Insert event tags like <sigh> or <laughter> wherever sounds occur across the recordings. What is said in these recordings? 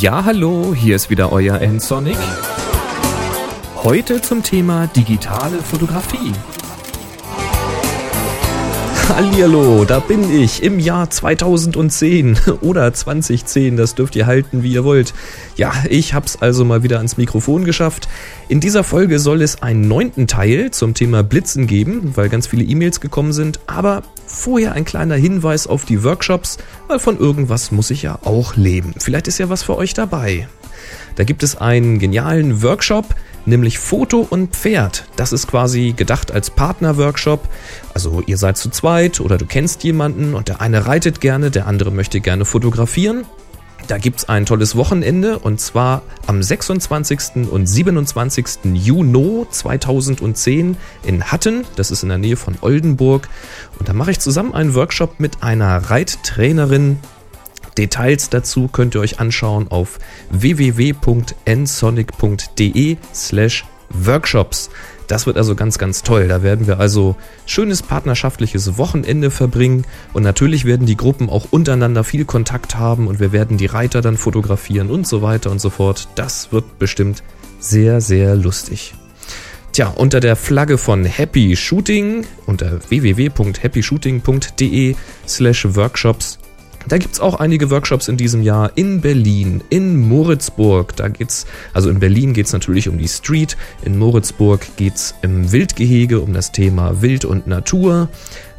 Ja, hallo, hier ist wieder euer N-Sonic. Heute zum Thema digitale Fotografie. <laughs> Hallihallo, da bin ich im Jahr 2010 <laughs> oder 2010, das dürft ihr halten, wie ihr wollt. Ja, ich hab's also mal wieder ans Mikrofon geschafft. In dieser Folge soll es einen neunten Teil zum Thema Blitzen geben, weil ganz viele E-Mails gekommen sind, aber vorher ein kleiner Hinweis auf die Workshops, weil von irgendwas muss ich ja auch leben. Vielleicht ist ja was für euch dabei. Da gibt es einen genialen Workshop, nämlich Foto und Pferd. Das ist quasi gedacht als Partner-Workshop. Also ihr seid zu zweit oder du kennst jemanden und der eine reitet gerne, der andere möchte gerne fotografieren. Da gibt es ein tolles Wochenende und zwar am 26. und 27. Juni 2010 in Hatten, das ist in der Nähe von Oldenburg. Und da mache ich zusammen einen Workshop mit einer Reittrainerin, Details dazu könnt ihr euch anschauen auf www.nsonic.de slash workshops. Das wird also ganz, ganz toll. Da werden wir also schönes partnerschaftliches Wochenende verbringen und natürlich werden die Gruppen auch untereinander viel Kontakt haben und wir werden die Reiter dann fotografieren und so weiter und so fort. Das wird bestimmt sehr, sehr lustig. Tja, unter der Flagge von Happy Shooting unter www.happyshooting.de slash workshops da gibt es auch einige Workshops in diesem Jahr in Berlin, in Moritzburg. Da geht's, also in Berlin geht es natürlich um die Street, in Moritzburg geht es im Wildgehege um das Thema Wild und Natur.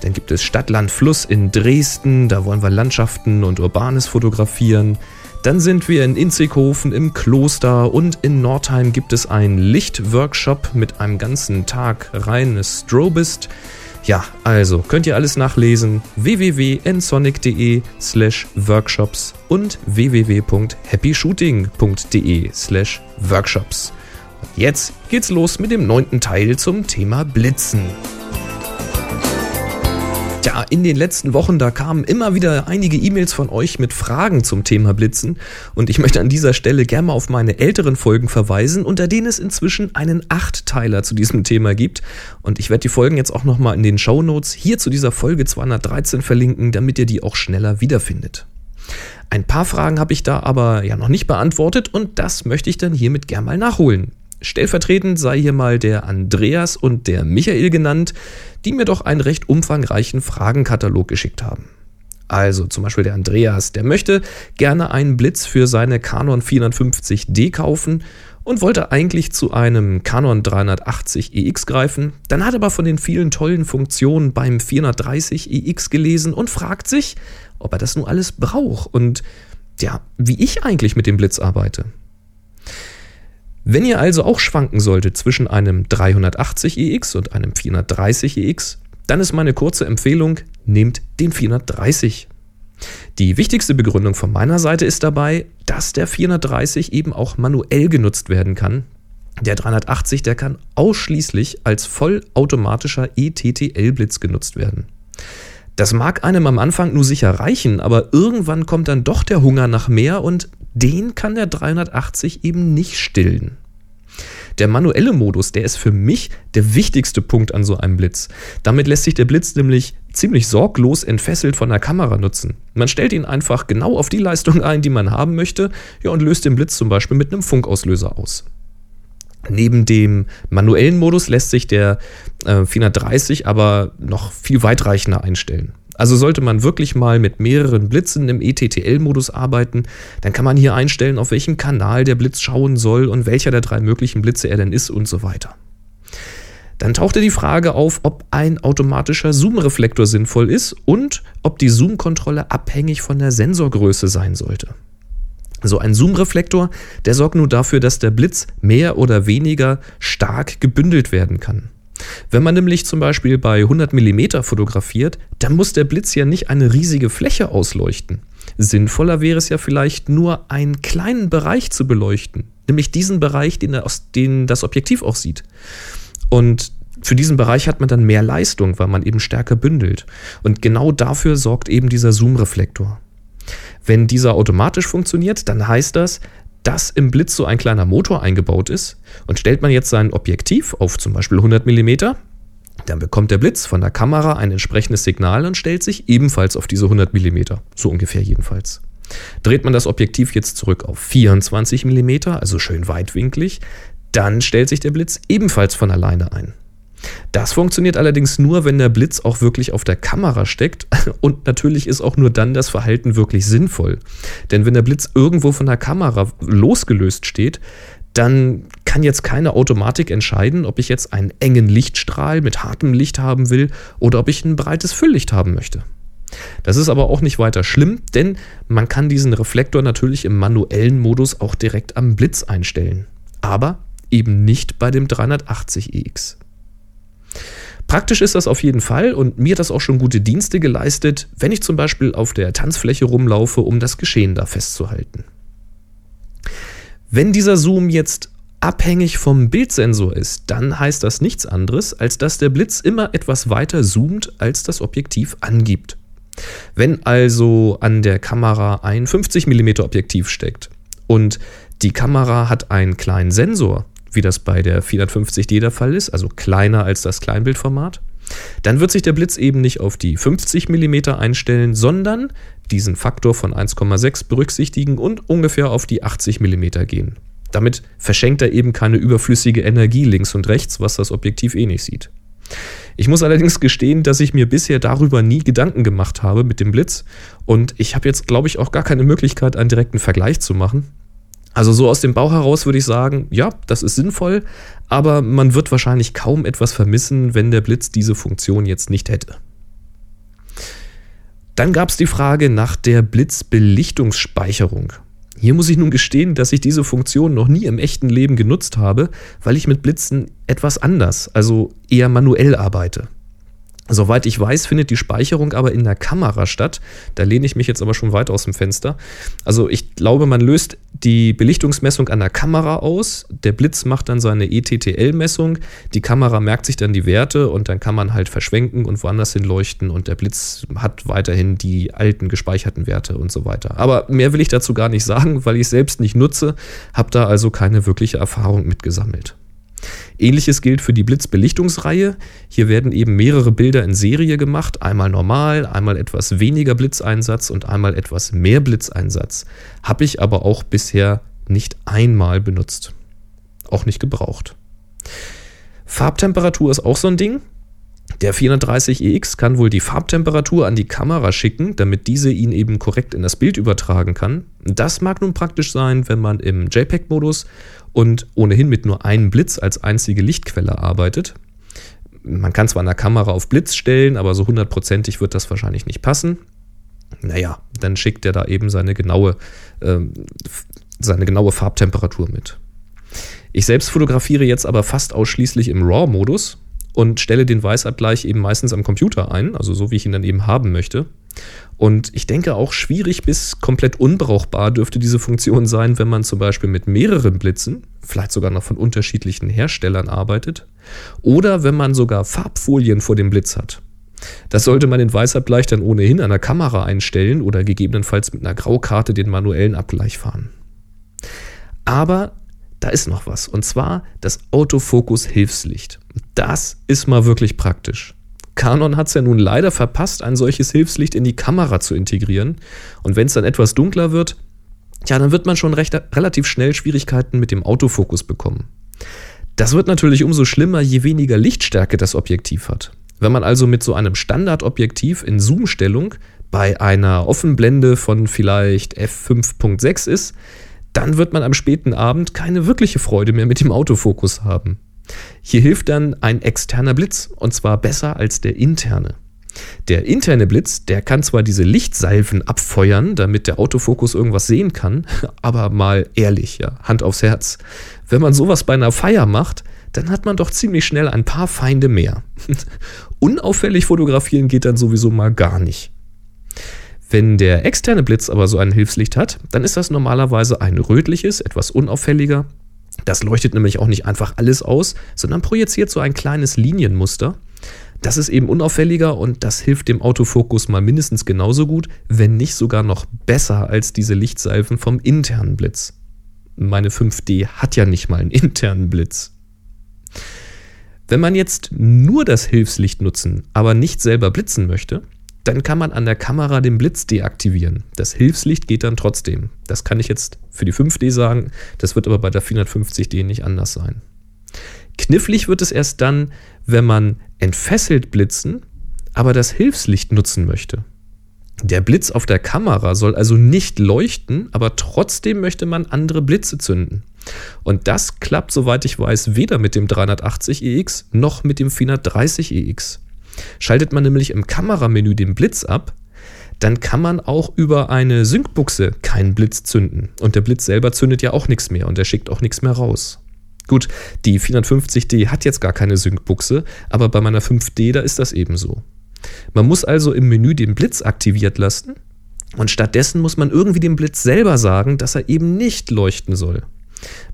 Dann gibt es Stadt, Land, Fluss in Dresden, da wollen wir Landschaften und Urbanes fotografieren. Dann sind wir in Inzighofen im Kloster und in Nordheim gibt es einen Lichtworkshop mit einem ganzen Tag reines Strobist. Ja, also könnt ihr alles nachlesen www.nsonic.de slash workshops und www.happyshooting.de slash workshops. Jetzt geht's los mit dem neunten Teil zum Thema Blitzen. Tja, in den letzten Wochen, da kamen immer wieder einige E-Mails von euch mit Fragen zum Thema Blitzen und ich möchte an dieser Stelle gerne mal auf meine älteren Folgen verweisen, unter denen es inzwischen einen Achtteiler zu diesem Thema gibt und ich werde die Folgen jetzt auch nochmal in den Show Notes hier zu dieser Folge 213 verlinken, damit ihr die auch schneller wiederfindet. Ein paar Fragen habe ich da aber ja noch nicht beantwortet und das möchte ich dann hiermit gern mal nachholen. Stellvertretend sei hier mal der Andreas und der Michael genannt, die mir doch einen recht umfangreichen Fragenkatalog geschickt haben. Also zum Beispiel der Andreas, der möchte gerne einen Blitz für seine Canon 450D kaufen und wollte eigentlich zu einem Canon 380 EX greifen, dann hat er aber von den vielen tollen Funktionen beim 430 EX gelesen und fragt sich, ob er das nun alles braucht und ja, wie ich eigentlich mit dem Blitz arbeite. Wenn ihr also auch schwanken solltet zwischen einem 380 EX und einem 430 EX, dann ist meine kurze Empfehlung, nehmt den 430. Die wichtigste Begründung von meiner Seite ist dabei, dass der 430 eben auch manuell genutzt werden kann. Der 380, der kann ausschließlich als vollautomatischer ETTL-Blitz genutzt werden. Das mag einem am Anfang nur sicher reichen, aber irgendwann kommt dann doch der Hunger nach mehr und den kann der 380 eben nicht stillen. Der manuelle Modus, der ist für mich der wichtigste Punkt an so einem Blitz. Damit lässt sich der Blitz nämlich ziemlich sorglos entfesselt von der Kamera nutzen. Man stellt ihn einfach genau auf die Leistung ein, die man haben möchte, ja, und löst den Blitz zum Beispiel mit einem Funkauslöser aus. Neben dem manuellen Modus lässt sich der äh, 430 aber noch viel weitreichender einstellen. Also sollte man wirklich mal mit mehreren Blitzen im ETTL-Modus arbeiten, dann kann man hier einstellen, auf welchen Kanal der Blitz schauen soll und welcher der drei möglichen Blitze er denn ist und so weiter. Dann tauchte die Frage auf, ob ein automatischer Zoom-Reflektor sinnvoll ist und ob die Zoom-Kontrolle abhängig von der Sensorgröße sein sollte. So ein Zoom-Reflektor, der sorgt nur dafür, dass der Blitz mehr oder weniger stark gebündelt werden kann. Wenn man nämlich zum Beispiel bei 100 mm fotografiert, dann muss der Blitz ja nicht eine riesige Fläche ausleuchten. Sinnvoller wäre es ja vielleicht nur einen kleinen Bereich zu beleuchten, nämlich diesen Bereich, den, den das Objektiv auch sieht. Und für diesen Bereich hat man dann mehr Leistung, weil man eben stärker bündelt. Und genau dafür sorgt eben dieser Zoom-Reflektor. Wenn dieser automatisch funktioniert, dann heißt das, dass im Blitz so ein kleiner Motor eingebaut ist und stellt man jetzt sein Objektiv auf zum Beispiel 100 mm, dann bekommt der Blitz von der Kamera ein entsprechendes Signal und stellt sich ebenfalls auf diese 100 mm, so ungefähr jedenfalls. Dreht man das Objektiv jetzt zurück auf 24 mm, also schön weitwinklig, dann stellt sich der Blitz ebenfalls von alleine ein. Das funktioniert allerdings nur, wenn der Blitz auch wirklich auf der Kamera steckt <laughs> und natürlich ist auch nur dann das Verhalten wirklich sinnvoll. Denn wenn der Blitz irgendwo von der Kamera losgelöst steht, dann kann jetzt keine Automatik entscheiden, ob ich jetzt einen engen Lichtstrahl mit hartem Licht haben will oder ob ich ein breites Fülllicht haben möchte. Das ist aber auch nicht weiter schlimm, denn man kann diesen Reflektor natürlich im manuellen Modus auch direkt am Blitz einstellen. Aber eben nicht bei dem 380EX. Praktisch ist das auf jeden Fall und mir hat das auch schon gute Dienste geleistet, wenn ich zum Beispiel auf der Tanzfläche rumlaufe, um das Geschehen da festzuhalten. Wenn dieser Zoom jetzt abhängig vom Bildsensor ist, dann heißt das nichts anderes, als dass der Blitz immer etwas weiter zoomt, als das Objektiv angibt. Wenn also an der Kamera ein 50 mm Objektiv steckt und die Kamera hat einen kleinen Sensor, wie das bei der 450D der Fall ist, also kleiner als das Kleinbildformat, dann wird sich der Blitz eben nicht auf die 50 mm einstellen, sondern diesen Faktor von 1,6 berücksichtigen und ungefähr auf die 80 mm gehen. Damit verschenkt er eben keine überflüssige Energie links und rechts, was das Objektiv eh nicht sieht. Ich muss allerdings gestehen, dass ich mir bisher darüber nie Gedanken gemacht habe mit dem Blitz und ich habe jetzt, glaube ich, auch gar keine Möglichkeit, einen direkten Vergleich zu machen. Also so aus dem Bauch heraus würde ich sagen, ja, das ist sinnvoll, aber man wird wahrscheinlich kaum etwas vermissen, wenn der Blitz diese Funktion jetzt nicht hätte. Dann gab es die Frage nach der Blitzbelichtungsspeicherung. Hier muss ich nun gestehen, dass ich diese Funktion noch nie im echten Leben genutzt habe, weil ich mit Blitzen etwas anders, also eher manuell arbeite. Soweit ich weiß, findet die Speicherung aber in der Kamera statt. Da lehne ich mich jetzt aber schon weit aus dem Fenster. Also ich glaube, man löst die Belichtungsmessung an der Kamera aus. Der Blitz macht dann seine ETTL-Messung. Die Kamera merkt sich dann die Werte und dann kann man halt verschwenken und woanders hin leuchten und der Blitz hat weiterhin die alten gespeicherten Werte und so weiter. Aber mehr will ich dazu gar nicht sagen, weil ich es selbst nicht nutze, habe da also keine wirkliche Erfahrung mitgesammelt. Ähnliches gilt für die Blitzbelichtungsreihe. Hier werden eben mehrere Bilder in Serie gemacht, einmal normal, einmal etwas weniger Blitzeinsatz und einmal etwas mehr Blitzeinsatz. Habe ich aber auch bisher nicht einmal benutzt. Auch nicht gebraucht. Farbtemperatur ist auch so ein Ding. Der 430EX kann wohl die Farbtemperatur an die Kamera schicken, damit diese ihn eben korrekt in das Bild übertragen kann. Das mag nun praktisch sein, wenn man im JPEG-Modus und ohnehin mit nur einem Blitz als einzige Lichtquelle arbeitet. Man kann zwar eine Kamera auf Blitz stellen, aber so hundertprozentig wird das wahrscheinlich nicht passen. Naja, dann schickt er da eben seine genaue, äh, seine genaue Farbtemperatur mit. Ich selbst fotografiere jetzt aber fast ausschließlich im RAW-Modus und stelle den Weißabgleich eben meistens am Computer ein, also so wie ich ihn dann eben haben möchte. Und ich denke auch schwierig bis komplett unbrauchbar dürfte diese Funktion sein, wenn man zum Beispiel mit mehreren Blitzen, vielleicht sogar noch von unterschiedlichen Herstellern arbeitet, oder wenn man sogar Farbfolien vor dem Blitz hat. Das sollte man den Weißabgleich dann ohnehin an der Kamera einstellen oder gegebenenfalls mit einer Graukarte den manuellen Abgleich fahren. Aber da ist noch was, und zwar das Autofokus-Hilfslicht. Das ist mal wirklich praktisch. Canon hat es ja nun leider verpasst, ein solches Hilfslicht in die Kamera zu integrieren. Und wenn es dann etwas dunkler wird, ja, dann wird man schon recht, relativ schnell Schwierigkeiten mit dem Autofokus bekommen. Das wird natürlich umso schlimmer, je weniger Lichtstärke das Objektiv hat. Wenn man also mit so einem Standardobjektiv in Zoomstellung bei einer Offenblende von vielleicht f5.6 ist, dann wird man am späten Abend keine wirkliche Freude mehr mit dem Autofokus haben. Hier hilft dann ein externer Blitz und zwar besser als der interne. Der interne Blitz, der kann zwar diese Lichtsalven abfeuern, damit der Autofokus irgendwas sehen kann, <laughs> aber mal ehrlich, ja, Hand aufs Herz. Wenn man sowas bei einer Feier macht, dann hat man doch ziemlich schnell ein paar Feinde mehr. <laughs> Unauffällig fotografieren geht dann sowieso mal gar nicht. Wenn der externe Blitz aber so ein Hilfslicht hat, dann ist das normalerweise ein rötliches, etwas unauffälliger, das leuchtet nämlich auch nicht einfach alles aus, sondern projiziert so ein kleines Linienmuster. Das ist eben unauffälliger und das hilft dem Autofokus mal mindestens genauso gut, wenn nicht sogar noch besser als diese Lichtsalven vom internen Blitz. Meine 5D hat ja nicht mal einen internen Blitz. Wenn man jetzt nur das Hilfslicht nutzen, aber nicht selber blitzen möchte, dann kann man an der Kamera den Blitz deaktivieren. Das Hilfslicht geht dann trotzdem. Das kann ich jetzt für die 5D sagen, das wird aber bei der 450D nicht anders sein. Knifflig wird es erst dann, wenn man entfesselt blitzen, aber das Hilfslicht nutzen möchte. Der Blitz auf der Kamera soll also nicht leuchten, aber trotzdem möchte man andere Blitze zünden. Und das klappt, soweit ich weiß, weder mit dem 380EX noch mit dem 430EX. Schaltet man nämlich im Kameramenü den Blitz ab, dann kann man auch über eine Syncbuchse keinen Blitz zünden. Und der Blitz selber zündet ja auch nichts mehr und er schickt auch nichts mehr raus. Gut, die 450D hat jetzt gar keine Syncbuchse, aber bei meiner 5D, da ist das ebenso. Man muss also im Menü den Blitz aktiviert lassen und stattdessen muss man irgendwie dem Blitz selber sagen, dass er eben nicht leuchten soll.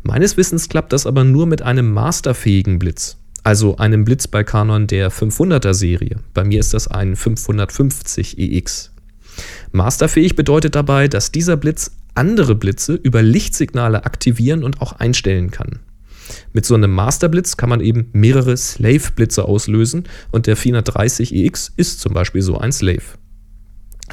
Meines Wissens klappt das aber nur mit einem masterfähigen Blitz, also einem Blitz bei Canon der 500er Serie. Bei mir ist das ein 550 EX. Masterfähig bedeutet dabei, dass dieser Blitz andere Blitze über Lichtsignale aktivieren und auch einstellen kann. Mit so einem Masterblitz kann man eben mehrere Slave-Blitze auslösen und der 430EX ist zum Beispiel so ein Slave.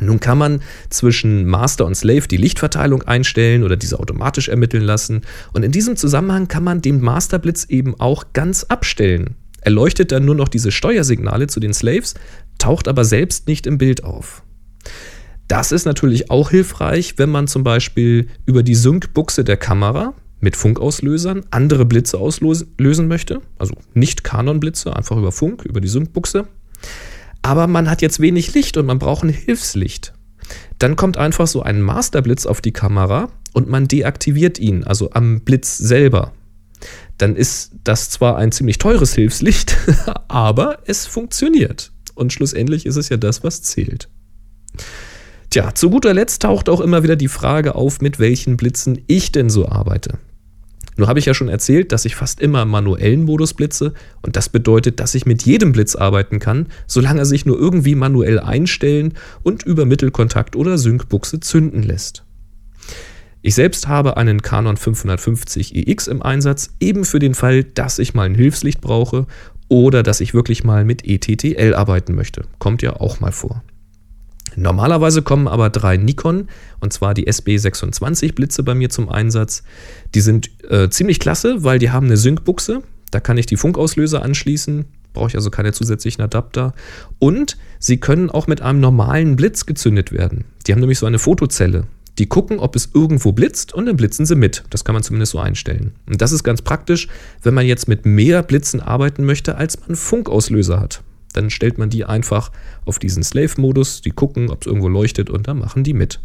Nun kann man zwischen Master und Slave die Lichtverteilung einstellen oder diese automatisch ermitteln lassen. Und in diesem Zusammenhang kann man den Masterblitz eben auch ganz abstellen. Er leuchtet dann nur noch diese Steuersignale zu den Slaves, taucht aber selbst nicht im Bild auf. Das ist natürlich auch hilfreich, wenn man zum Beispiel über die Sync-Buchse der Kamera mit Funkauslösern andere Blitze auslösen möchte. Also nicht Kanon-Blitze, einfach über Funk, über die Sync-Buchse. Aber man hat jetzt wenig Licht und man braucht ein Hilfslicht. Dann kommt einfach so ein Masterblitz auf die Kamera und man deaktiviert ihn, also am Blitz selber. Dann ist das zwar ein ziemlich teures Hilfslicht, <laughs> aber es funktioniert. Und schlussendlich ist es ja das, was zählt. Tja, zu guter Letzt taucht auch immer wieder die Frage auf, mit welchen Blitzen ich denn so arbeite. Nur habe ich ja schon erzählt, dass ich fast immer im manuellen Modus blitze und das bedeutet, dass ich mit jedem Blitz arbeiten kann, solange er sich nur irgendwie manuell einstellen und über Mittelkontakt oder Syncbuchse zünden lässt. Ich selbst habe einen Canon 550 EX im Einsatz, eben für den Fall, dass ich mal ein Hilfslicht brauche oder dass ich wirklich mal mit ETTL arbeiten möchte. Kommt ja auch mal vor. Normalerweise kommen aber drei Nikon, und zwar die SB26 Blitze bei mir zum Einsatz. Die sind äh, ziemlich klasse, weil die haben eine Sync-Buchse. Da kann ich die Funkauslöser anschließen, brauche ich also keine zusätzlichen Adapter. Und sie können auch mit einem normalen Blitz gezündet werden. Die haben nämlich so eine Fotozelle. Die gucken, ob es irgendwo blitzt und dann blitzen sie mit. Das kann man zumindest so einstellen. Und das ist ganz praktisch, wenn man jetzt mit mehr Blitzen arbeiten möchte, als man Funkauslöser hat. Dann stellt man die einfach auf diesen Slave-Modus, die gucken, ob es irgendwo leuchtet und dann machen die mit.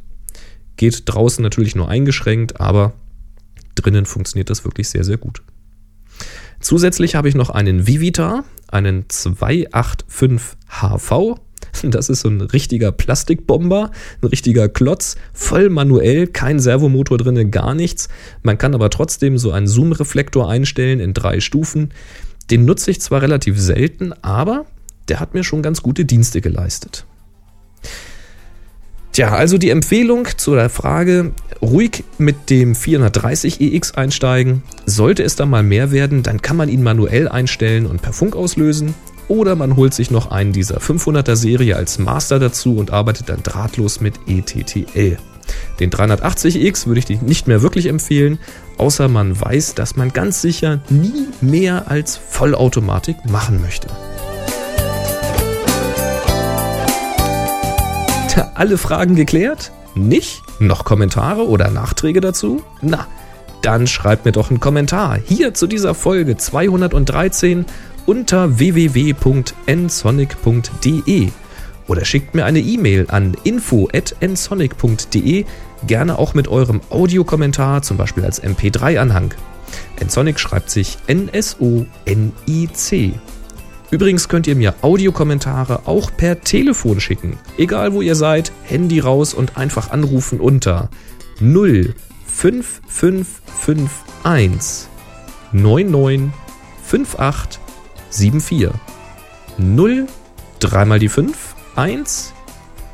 Geht draußen natürlich nur eingeschränkt, aber drinnen funktioniert das wirklich sehr, sehr gut. Zusätzlich habe ich noch einen Vivita, einen 285 HV. <laughs> Das ist so ein richtiger Plastikbomber, ein richtiger Klotz, voll manuell, kein Servomotor drin, gar nichts. Man kann aber trotzdem so einen Zoom-Reflektor einstellen in drei Stufen. Den nutze ich zwar relativ selten, aber der hat mir schon ganz gute Dienste geleistet. Tja, also die Empfehlung zu der Frage, ruhig mit dem 430EX einsteigen. Sollte es dann mal mehr werden, dann kann man ihn manuell einstellen und per Funk auslösen. Oder man holt sich noch einen dieser 500er Serie als Master dazu und arbeitet dann drahtlos mit ETTL. Den 380X würde ich dir nicht mehr wirklich empfehlen, außer man weiß, dass man ganz sicher nie mehr als Vollautomatik machen möchte. Alle Fragen geklärt? Nicht? Noch Kommentare oder Nachträge dazu? Na, dann schreibt mir doch einen Kommentar hier zu dieser Folge 213 unter www.nsonic.de oder schickt mir eine E-Mail an info@nsonic.de, gerne auch mit eurem Audiokommentar, zum Beispiel als MP3-Anhang. Nsonic schreibt sich N-S-O-N-I-C. Übrigens könnt ihr mir Audiokommentare auch per Telefon schicken. Egal wo ihr seid, Handy raus und einfach anrufen unter 05551 995874. 0 3 mal die 5 1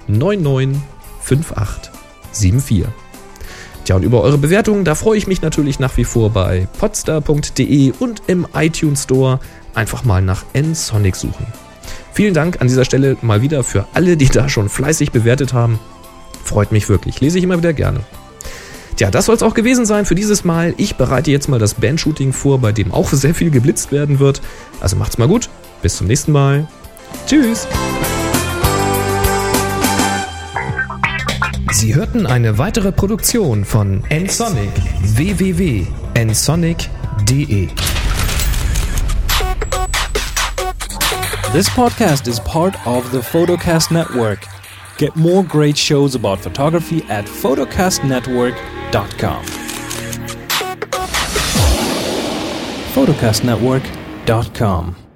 995874. Tja, und über eure Bewertungen, da freue ich mich natürlich nach wie vor bei podstar.de und im iTunes Store einfach mal nach N-Sonic suchen. Vielen Dank an dieser Stelle mal wieder für alle, die da schon fleißig bewertet haben. Freut mich wirklich. Lese ich immer wieder gerne. Tja, das soll es auch gewesen sein für dieses Mal. Ich bereite jetzt mal das Bandshooting vor, bei dem auch sehr viel geblitzt werden wird. Also macht's mal gut. Bis zum nächsten Mal. Tschüss. Sie hörten eine weitere Produktion von nsonic www.nsonic.de. This podcast is part of the Photocast Network. Get more great shows about photography at photocastnetwork.com. photocastnetwork.com